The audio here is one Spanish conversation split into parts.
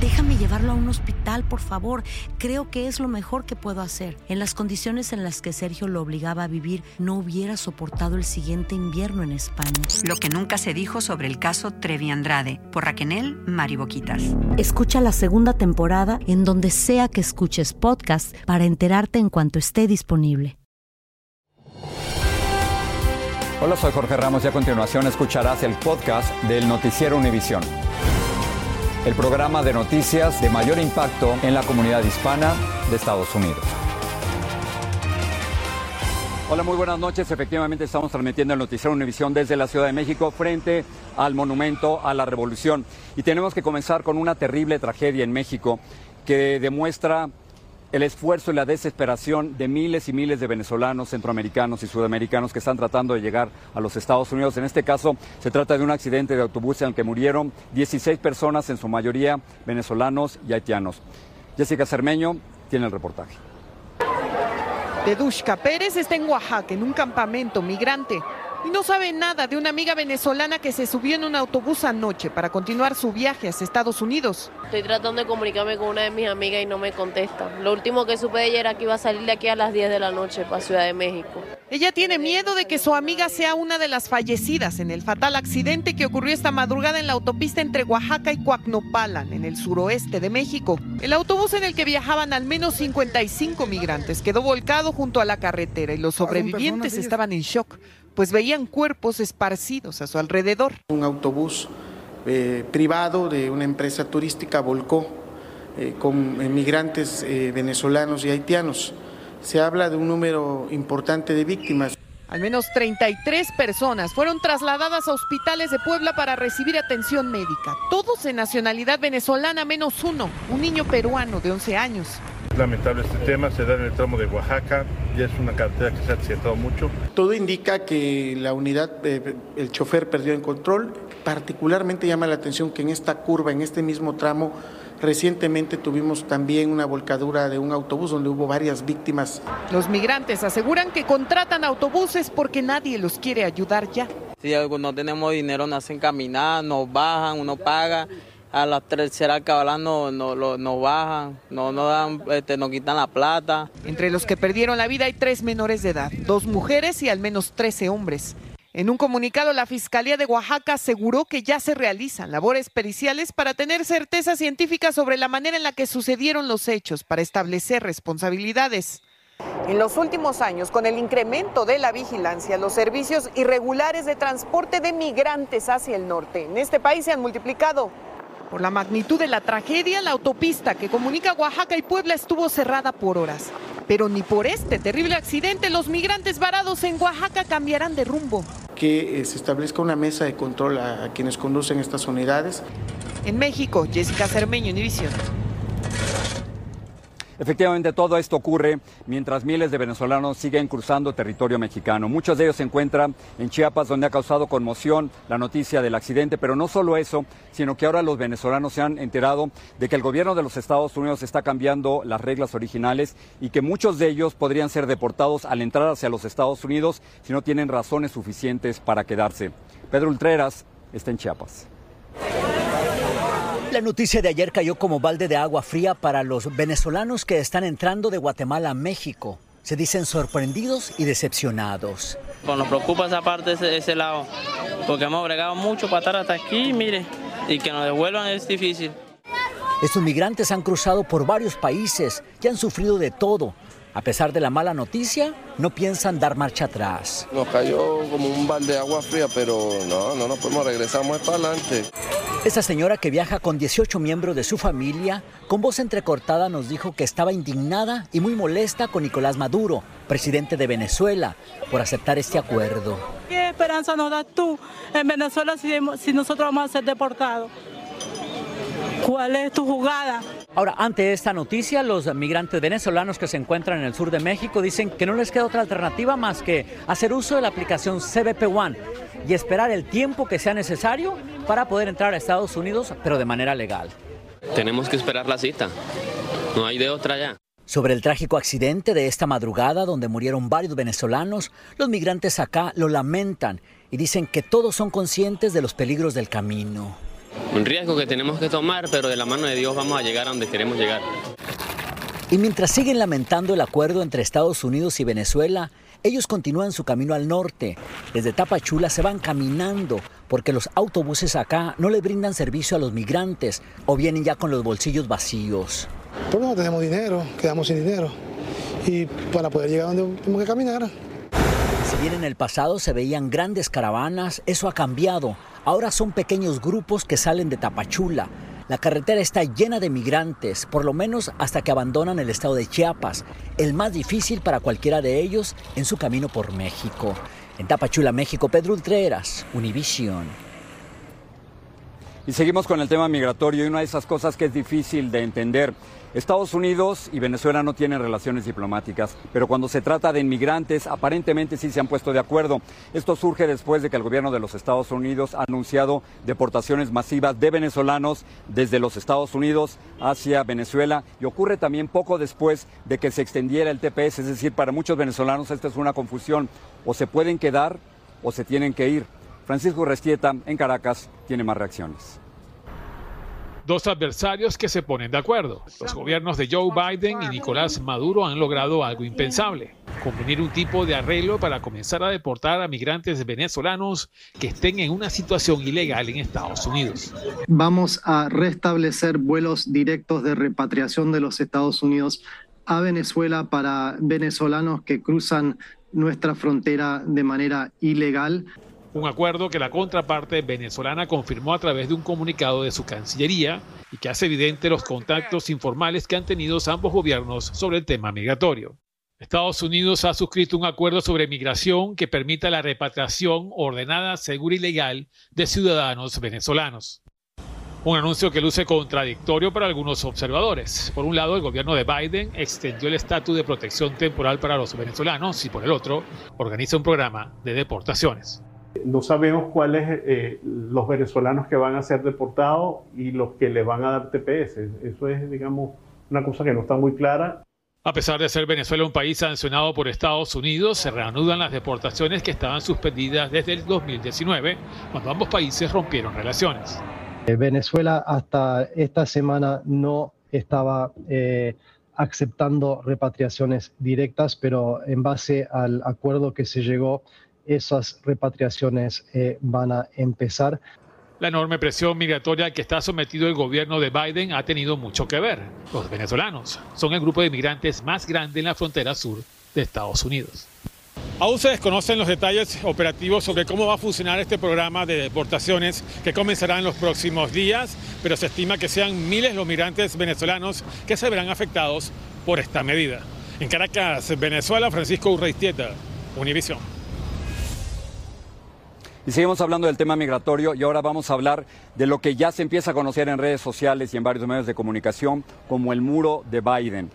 Déjame llevarlo a un hospital, por favor. Creo que es lo mejor que puedo hacer. En las condiciones en las que Sergio lo obligaba a vivir, no hubiera soportado el siguiente invierno en España. Lo que nunca se dijo sobre el caso Trevi Andrade, por Raquenel Mariboquitas. Escucha la segunda temporada en donde sea que escuches podcast para enterarte en cuanto esté disponible. Hola, soy Jorge Ramos y a continuación escucharás el podcast del Noticiero Univisión el programa de noticias de mayor impacto en la comunidad hispana de Estados Unidos. Hola, muy buenas noches. Efectivamente estamos transmitiendo el noticiero Univisión desde la Ciudad de México frente al Monumento a la Revolución. Y tenemos que comenzar con una terrible tragedia en México que demuestra el esfuerzo y la desesperación de miles y miles de venezolanos, centroamericanos y sudamericanos que están tratando de llegar a los Estados Unidos. En este caso, se trata de un accidente de autobús en el que murieron 16 personas, en su mayoría venezolanos y haitianos. Jessica Cermeño tiene el reportaje. Dedushka Pérez está en Oaxaca, en un campamento migrante y no sabe nada de una amiga venezolana que se subió en un autobús anoche para continuar su viaje hacia Estados Unidos. Estoy tratando de comunicarme con una de mis amigas y no me contesta. Lo último que supe de ella era que iba a salir de aquí a las 10 de la noche para Ciudad de México. Ella tiene miedo de que su amiga sea una de las fallecidas en el fatal accidente que ocurrió esta madrugada en la autopista entre Oaxaca y Coacnopalan, en el suroeste de México. El autobús en el que viajaban al menos 55 migrantes quedó volcado junto a la carretera y los sobrevivientes estaban en shock pues veían cuerpos esparcidos a su alrededor. Un autobús eh, privado de una empresa turística volcó eh, con migrantes eh, venezolanos y haitianos. Se habla de un número importante de víctimas. Al menos 33 personas fueron trasladadas a hospitales de Puebla para recibir atención médica, todos de nacionalidad venezolana menos uno, un niño peruano de 11 años. Lamentable este tema, se da en el tramo de Oaxaca, ya es una carretera que se ha accidentado mucho. Todo indica que la unidad, eh, el chofer perdió el control, particularmente llama la atención que en esta curva, en este mismo tramo, Recientemente tuvimos también una volcadura de un autobús donde hubo varias víctimas. Los migrantes aseguran que contratan autobuses porque nadie los quiere ayudar ya. Si no tenemos dinero, nos hacen caminar, nos bajan, uno paga a la tercera cabala no, no, no, bajan, no, no dan, este, quitan la plata. Entre los que perdieron la vida hay tres menores de edad, dos mujeres y al menos 13 hombres. En un comunicado, la Fiscalía de Oaxaca aseguró que ya se realizan labores periciales para tener certeza científica sobre la manera en la que sucedieron los hechos, para establecer responsabilidades. En los últimos años, con el incremento de la vigilancia, los servicios irregulares de transporte de migrantes hacia el norte en este país se han multiplicado. Por la magnitud de la tragedia, la autopista que comunica Oaxaca y Puebla estuvo cerrada por horas. Pero ni por este terrible accidente los migrantes varados en Oaxaca cambiarán de rumbo. Que eh, se establezca una mesa de control a, quienes conducen estas unidades. En México, Jessica Cermeño, Univisión. Efectivamente, todo esto ocurre mientras miles de venezolanos siguen cruzando territorio mexicano. Muchos de ellos se encuentran en Chiapas, donde ha causado conmoción la noticia del accidente, pero no solo eso, sino que ahora los venezolanos se han enterado de que el gobierno de los Estados Unidos está cambiando las reglas originales y que muchos de ellos podrían ser deportados al entrar hacia los Estados Unidos si no tienen razones suficientes para quedarse. Pedro Ultreras está en Chiapas. La noticia de ayer cayó como balde de agua fría para los venezolanos que están entrando de Guatemala a México. Se dicen sorprendidos y decepcionados. Pues nos preocupa esa parte, ese, ese lado, porque hemos bregado mucho para estar hasta aquí, mire, y que nos devuelvan es difícil. Estos migrantes han cruzado por varios países y han sufrido de todo. A pesar de la mala noticia, no piensan dar marcha atrás. Nos cayó como un balde de agua fría, pero no, no nos podemos regresar más para adelante. Esta señora que viaja con 18 miembros de su familia, con voz entrecortada nos dijo que estaba indignada y muy molesta con Nicolás Maduro, presidente de Venezuela, por aceptar este acuerdo. ¿Qué esperanza nos das tú en Venezuela si, nosotros vamos a ser deportados? ¿Cuál es tu jugada? Ahora, ante esta noticia, los migrantes venezolanos que se encuentran en el sur de México dicen que no les queda otra alternativa más que hacer uso de la aplicación CBP One y esperar el tiempo que sea necesario para poder entrar a Estados Unidos, pero de manera legal. Tenemos que esperar la cita. No hay de otra ya. Sobre el trágico accidente de esta madrugada donde murieron varios venezolanos, los migrantes acá lo lamentan y dicen que todos son conscientes de los peligros del camino. Un riesgo que tenemos que tomar, pero de la mano de Dios vamos a llegar a donde queremos llegar. Y mientras siguen lamentando el acuerdo entre Estados Unidos y Venezuela, ellos continúan su camino al norte. Desde Tapachula se van caminando porque los autobuses acá no le brindan servicio a los migrantes o vienen ya con los bolsillos vacíos. Pues no tenemos dinero, quedamos sin dinero. Y para poder llegar donde tenemos que caminar. Bien en el pasado se veían grandes caravanas, eso ha cambiado. Ahora son pequeños grupos que salen de Tapachula. La carretera está llena de migrantes, por lo menos hasta que abandonan el estado de Chiapas, el más difícil para cualquiera de ellos en su camino por México. En Tapachula, México, Pedro Ultreras, Univision. Y seguimos con el tema migratorio y una de esas cosas que es difícil de entender. Estados Unidos y Venezuela no tienen relaciones diplomáticas, pero cuando se trata de inmigrantes, aparentemente sí se han puesto de acuerdo. Esto surge después de que el gobierno de los Estados Unidos ha anunciado deportaciones masivas de venezolanos desde los Estados Unidos hacia Venezuela y ocurre también poco después de que se extendiera el TPS, es decir, para muchos venezolanos esta es una confusión, o se pueden quedar o se tienen que ir. Francisco Restieta, en Caracas, tiene más reacciones dos adversarios que se ponen de acuerdo. Los gobiernos de Joe Biden y Nicolás Maduro han logrado algo impensable, convenir un tipo de arreglo para comenzar a deportar a migrantes venezolanos que estén en una situación ilegal en Estados Unidos. Vamos a restablecer vuelos directos de repatriación de los Estados Unidos a Venezuela para venezolanos que cruzan nuestra frontera de manera ilegal un acuerdo que la contraparte venezolana confirmó a través de un comunicado de su Cancillería y que hace evidente los contactos informales que han tenido ambos gobiernos sobre el tema migratorio. Estados Unidos ha suscrito un acuerdo sobre migración que permita la repatriación ordenada, segura y legal de ciudadanos venezolanos. Un anuncio que luce contradictorio para algunos observadores. Por un lado, el gobierno de Biden extendió el estatus de protección temporal para los venezolanos y por el otro, organiza un programa de deportaciones. No sabemos cuáles eh, los venezolanos que van a ser deportados y los que le van a dar TPS. Eso es, digamos, una cosa que no está muy clara. A pesar de ser Venezuela un país sancionado por Estados Unidos, se reanudan las deportaciones que estaban suspendidas desde el 2019, cuando ambos países rompieron relaciones. Eh, Venezuela hasta esta semana no estaba eh, aceptando repatriaciones directas, pero en base al acuerdo que se llegó esas repatriaciones eh, van a empezar. La enorme presión migratoria que está sometido el gobierno de Biden ha tenido mucho que ver. Los venezolanos son el grupo de migrantes más grande en la frontera sur de Estados Unidos. Aún se desconocen los detalles operativos sobre cómo va a funcionar este programa de deportaciones que comenzará en los próximos días, pero se estima que sean miles los migrantes venezolanos que se verán afectados por esta medida. En Caracas, Venezuela, Francisco Urreistieta, Univision. Y seguimos hablando del tema migratorio y ahora vamos a hablar de lo que ya se empieza a conocer en redes sociales y en varios medios de comunicación como el muro de Biden.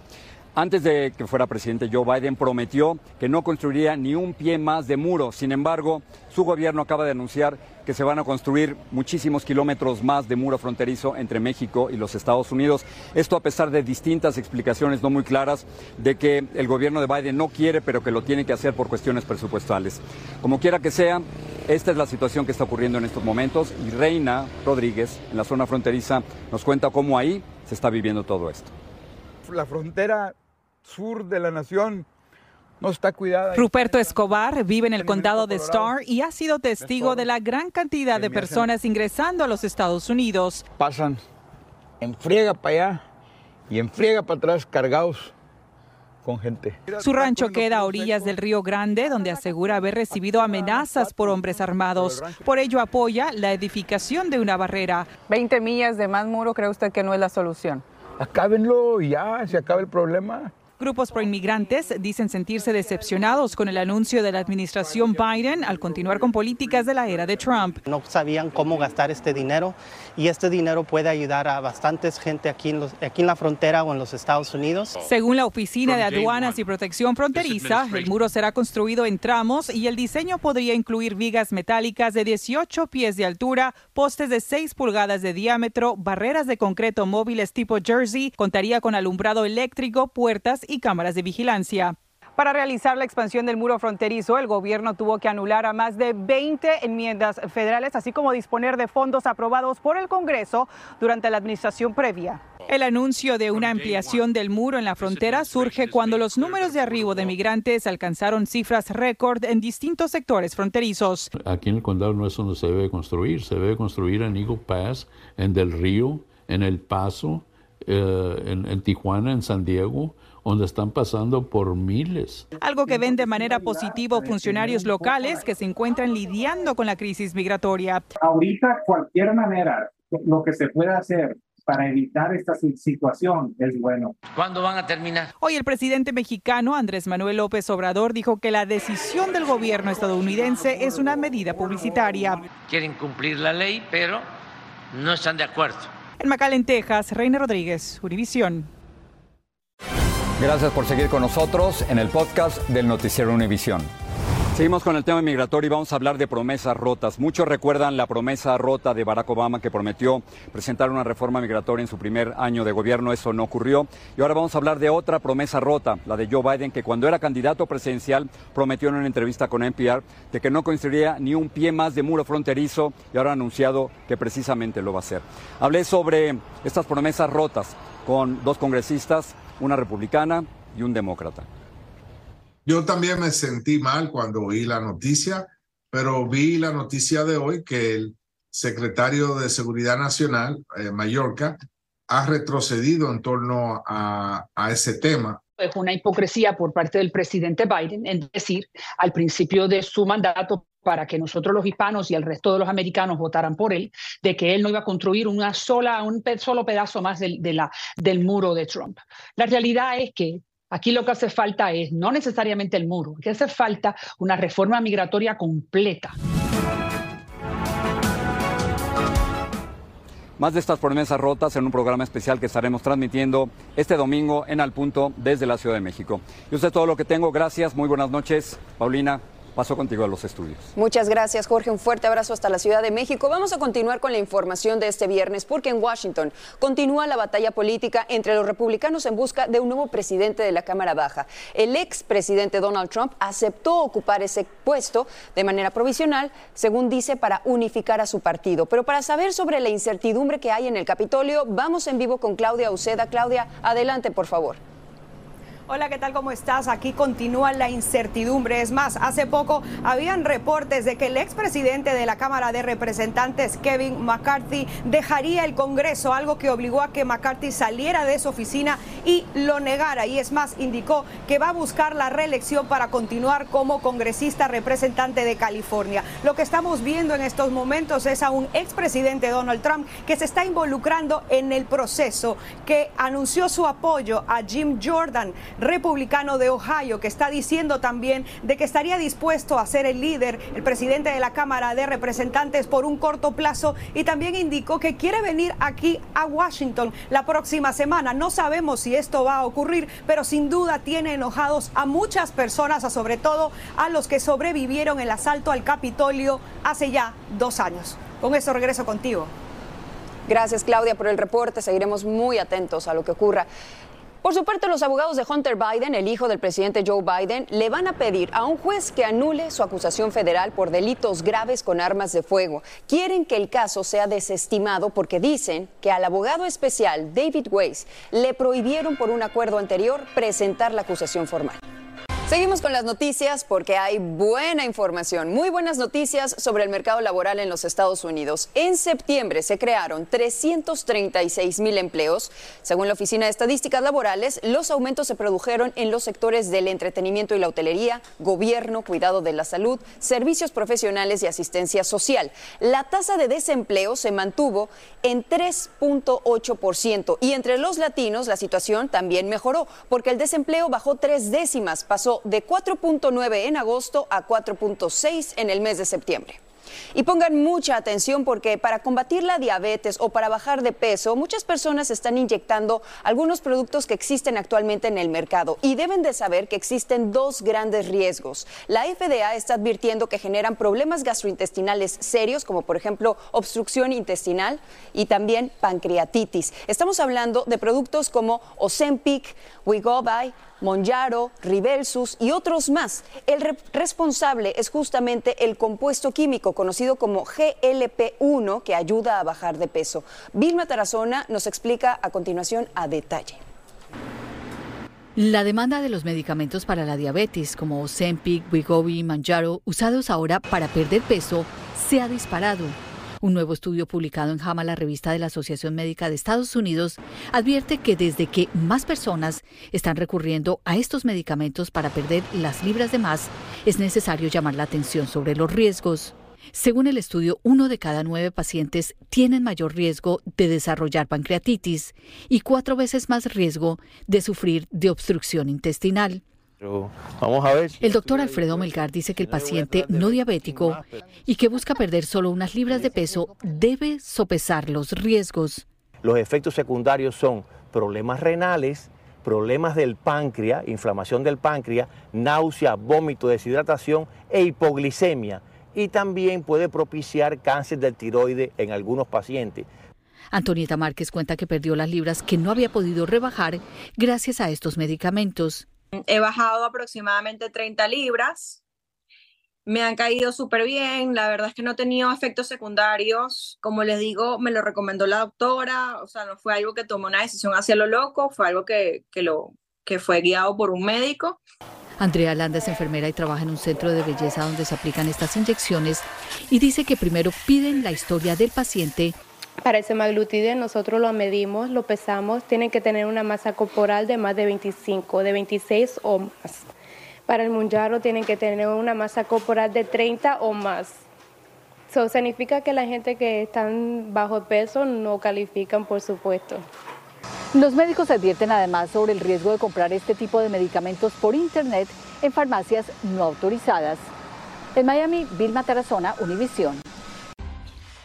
Antes de que fuera presidente, Joe Biden prometió que no construiría ni un pie más de muro. Sin embargo, su gobierno acaba de anunciar que se van a construir muchísimos kilómetros más de muro fronterizo entre México y los Estados Unidos. Esto a pesar de distintas explicaciones no muy claras de que el gobierno de Biden no quiere, pero que lo tiene que hacer por cuestiones presupuestales. Como quiera que sea, esta es la situación que está ocurriendo en estos momentos y Reina Rodríguez, en la zona fronteriza, nos cuenta cómo ahí se está viviendo todo esto. La frontera sur de la nación no está cuidada. Ruperto Escobar vive en el condado de Starr y ha sido testigo de la gran cantidad de personas ingresando a los Estados Unidos. Pasan en friega para allá y en friega para atrás cargados con gente. Su rancho queda a orillas del Río Grande, donde asegura haber recibido amenazas por hombres armados. Por ello apoya la edificación de una barrera. 20 millas de más muro, ¿cree usted que no es la solución? Acábenlo y ya, se acaba el problema. Grupos proinmigrantes dicen sentirse decepcionados con el anuncio de la administración Biden al continuar con políticas de la era de Trump. No sabían cómo gastar este dinero y este dinero puede ayudar a bastantes gente aquí en, los, aquí en la frontera o en los Estados Unidos. Según la Oficina de Aduanas y Protección Fronteriza, el muro será construido en tramos y el diseño podría incluir vigas metálicas de 18 pies de altura, postes de 6 pulgadas de diámetro, barreras de concreto móviles tipo Jersey, contaría con alumbrado eléctrico, puertas y cámaras de vigilancia. Para realizar la expansión del muro fronterizo, el gobierno tuvo que anular a más de 20 enmiendas federales, así como disponer de fondos aprobados por el Congreso durante la administración previa. El anuncio de una ampliación del muro en la frontera surge cuando los números de arribo de migrantes alcanzaron cifras récord en distintos sectores fronterizos. Aquí en el condado no es donde se debe construir, se debe construir en Eagle Pass, en Del Río, en El Paso, eh, en, en Tijuana, en San Diego, donde están pasando por miles. Algo que ven de manera positiva funcionarios locales que se encuentran lidiando con la crisis migratoria. Ahorita cualquier manera, lo que se pueda hacer para evitar esta situación es bueno. ¿Cuándo van a terminar? Hoy el presidente mexicano Andrés Manuel López Obrador dijo que la decisión del gobierno estadounidense es una medida publicitaria. Quieren cumplir la ley, pero no están de acuerdo. En McAllen, Texas, Reina Rodríguez, Univisión. Gracias por seguir con nosotros en el podcast del Noticiero Univisión. Seguimos con el tema migratorio y vamos a hablar de promesas rotas. Muchos recuerdan la promesa rota de Barack Obama que prometió presentar una reforma migratoria en su primer año de gobierno. Eso no ocurrió. Y ahora vamos a hablar de otra promesa rota, la de Joe Biden, que cuando era candidato presidencial prometió en una entrevista con NPR de que no construiría ni un pie más de muro fronterizo y ahora ha anunciado que precisamente lo va a hacer. Hablé sobre estas promesas rotas con dos congresistas, una republicana y un demócrata. Yo también me sentí mal cuando oí la noticia, pero vi la noticia de hoy que el secretario de Seguridad Nacional, eh, Mallorca, ha retrocedido en torno a, a ese tema. Es una hipocresía por parte del presidente Biden en decir al principio de su mandato para que nosotros los hispanos y el resto de los americanos votaran por él, de que él no iba a construir una sola, un solo pedazo más de del muro de Trump. La realidad es que Aquí lo que hace falta es no necesariamente el muro, que hace falta una reforma migratoria completa. Más de estas promesas rotas en un programa especial que estaremos transmitiendo este domingo en Al Punto desde la Ciudad de México. Y usted todo lo que tengo. Gracias, muy buenas noches. Paulina, Paso contigo a los estudios. Muchas gracias, Jorge. Un fuerte abrazo hasta la Ciudad de México. Vamos a continuar con la información de este viernes porque en Washington continúa la batalla política entre los republicanos en busca de un nuevo presidente de la Cámara Baja. El ex presidente Donald Trump aceptó ocupar ese puesto de manera provisional, según dice, para unificar a su partido. Pero para saber sobre la incertidumbre que hay en el Capitolio, vamos en vivo con Claudia Uceda. Claudia, adelante, por favor. Hola, ¿qué tal? ¿Cómo estás? Aquí continúa la incertidumbre. Es más, hace poco habían reportes de que el expresidente de la Cámara de Representantes, Kevin McCarthy, dejaría el Congreso, algo que obligó a que McCarthy saliera de su oficina y lo negara. Y es más, indicó que va a buscar la reelección para continuar como congresista representante de California. Lo que estamos viendo en estos momentos es a un expresidente Donald Trump que se está involucrando en el proceso, que anunció su apoyo a Jim Jordan republicano de Ohio, que está diciendo también de que estaría dispuesto a ser el líder, el presidente de la Cámara de Representantes por un corto plazo y también indicó que quiere venir aquí a Washington la próxima semana. No sabemos si esto va a ocurrir, pero sin duda tiene enojados a muchas personas, a sobre todo a los que sobrevivieron el asalto al Capitolio hace ya dos años. Con eso regreso contigo. Gracias Claudia por el reporte, seguiremos muy atentos a lo que ocurra. Por su parte, los abogados de Hunter Biden, el hijo del presidente Joe Biden, le van a pedir a un juez que anule su acusación federal por delitos graves con armas de fuego. Quieren que el caso sea desestimado porque dicen que al abogado especial David Weiss le prohibieron por un acuerdo anterior presentar la acusación formal. Seguimos con las noticias porque hay buena información, muy buenas noticias sobre el mercado laboral en los Estados Unidos. En septiembre se crearon 336 mil empleos. Según la Oficina de Estadísticas Laborales, los aumentos se produjeron en los sectores del entretenimiento y la hotelería, gobierno, cuidado de la salud, servicios profesionales y asistencia social. La tasa de desempleo se mantuvo en 3.8% y entre los latinos la situación también mejoró porque el desempleo bajó tres décimas, pasó de 4.9 en agosto a 4.6 en el mes de septiembre. Y pongan mucha atención porque para combatir la diabetes o para bajar de peso, muchas personas están inyectando algunos productos que existen actualmente en el mercado y deben de saber que existen dos grandes riesgos. La FDA está advirtiendo que generan problemas gastrointestinales serios, como por ejemplo obstrucción intestinal y también pancreatitis. Estamos hablando de productos como Ozempic, Wegovy, Monjaro, Ribelsus y otros más. El responsable es justamente el compuesto químico conocido como GLP-1 que ayuda a bajar de peso. Vilma Tarazona nos explica a continuación a detalle. La demanda de los medicamentos para la diabetes como Ozempic, Wegovy Manjaro, usados ahora para perder peso, se ha disparado un nuevo estudio publicado en JAMA, la revista de la Asociación Médica de Estados Unidos, advierte que desde que más personas están recurriendo a estos medicamentos para perder las libras de más, es necesario llamar la atención sobre los riesgos. Según el estudio, uno de cada nueve pacientes tienen mayor riesgo de desarrollar pancreatitis y cuatro veces más riesgo de sufrir de obstrucción intestinal vamos a ver. El doctor Alfredo Melgar dice que el paciente no diabético y que busca perder solo unas libras de peso debe sopesar los riesgos. Los efectos secundarios son problemas renales, problemas del páncreas, inflamación del páncreas, náusea, vómito, deshidratación e hipoglicemia. Y también puede propiciar cáncer del tiroide en algunos pacientes. Antonieta Márquez cuenta que perdió las libras que no había podido rebajar gracias a estos medicamentos. He bajado aproximadamente 30 libras. Me han caído súper bien. La verdad es que no he tenido efectos secundarios. Como les digo, me lo recomendó la doctora. O sea, no fue algo que tomó una decisión hacia lo loco. Fue algo que, que, lo, que fue guiado por un médico. Andrea Landa es enfermera y trabaja en un centro de belleza donde se aplican estas inyecciones y dice que primero piden la historia del paciente para el semaglutide nosotros lo medimos, lo pesamos, tienen que tener una masa corporal de más de 25, de 26 o más. Para el Munjaro tienen que tener una masa corporal de 30 o más. Eso significa que la gente que están bajo peso no califican, por supuesto. Los médicos advierten además sobre el riesgo de comprar este tipo de medicamentos por Internet en farmacias no autorizadas. En Miami, Vilma Tarazona, Univisión.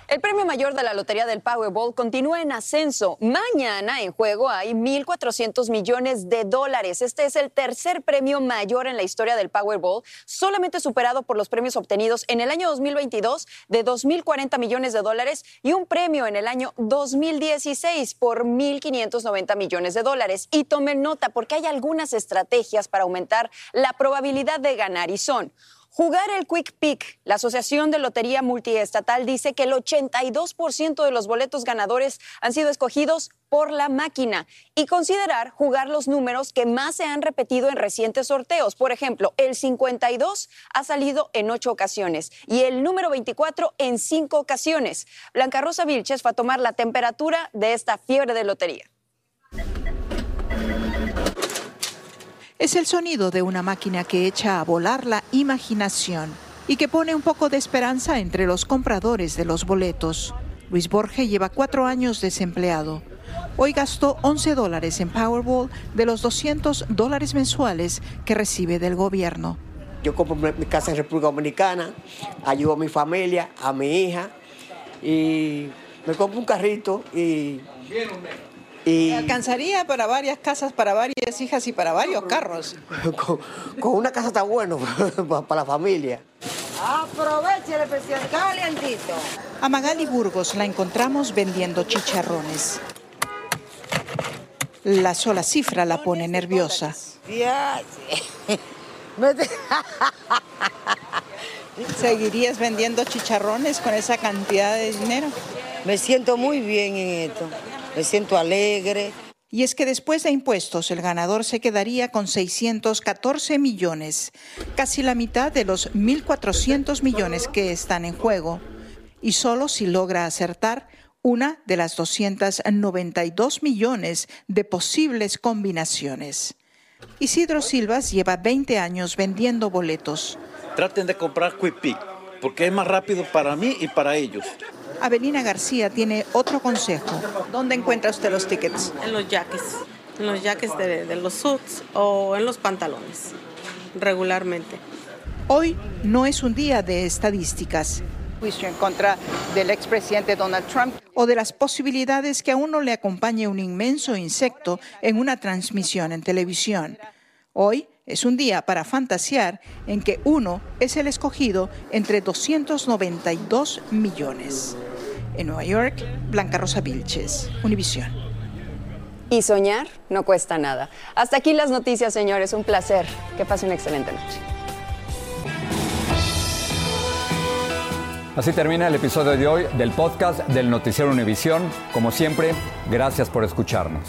El premio mayor de la Lotería del Powerball continúa en ascenso. Mañana en juego hay 1.400 millones de dólares. Este es el tercer premio mayor en la historia del Powerball, solamente superado por los premios obtenidos en el año 2022 de 2.040 millones de dólares y un premio en el año 2016 por 1.590 millones de dólares. Y tomen nota porque hay algunas estrategias para aumentar la probabilidad de ganar y son Jugar el Quick Pick. La Asociación de Lotería Multiestatal dice que el 82% de los boletos ganadores han sido escogidos por la máquina y considerar jugar los números que más se han repetido en recientes sorteos. Por ejemplo, el 52 ha salido en ocho ocasiones y el número 24 en cinco ocasiones. Blanca Rosa Vilches fue a tomar la temperatura de esta fiebre de lotería. Es el sonido de una máquina que echa a volar la imaginación y que pone un poco de esperanza entre los compradores de los boletos. Luis Borge lleva cuatro años desempleado. Hoy gastó 11 dólares en Powerball de los 200 dólares mensuales que recibe del gobierno. Yo compro mi casa en República Dominicana, ayudo a mi familia, a mi hija y me compro un carrito y y alcanzaría para varias casas, para varias hijas y para varios carros. con, una casa está bueno para la familia. Aproveche el especial calientito. A Magali Burgos la encontramos vendiendo chicharrones. La sola cifra la pone nerviosa. ¿Seguirías vendiendo chicharrones con esa cantidad de dinero? Me siento muy bien en esto me siento alegre. Y es que después de impuestos el ganador se quedaría con 614 millones, casi la mitad de los 1.400 millones que están en juego. Y solo si logra acertar una de las 292 millones de posibles combinaciones. Isidro Silvas lleva 20 años vendiendo boletos. Traten de comprar Quick porque es más rápido para mí y para ellos. Avelina García tiene otro consejo. ¿Dónde encuentra usted los tickets? En los jackets, en los jackets de, los suits o en los pantalones, regularmente. Hoy no es un día de estadísticas. Juicio en contra del expresidente Donald Trump o de las posibilidades que a uno le acompañe un inmenso insecto en una transmisión en televisión. Hoy es un día para fantasear en que uno es el escogido entre 292 millones. En Nueva York, Blanca Rosa Vilches, Univisión. Y soñar no cuesta nada. Hasta aquí las noticias, señores. Un placer. Que pase una excelente noche. Así termina el episodio de hoy del podcast del Noticiero Univisión. Como siempre, gracias por escucharnos.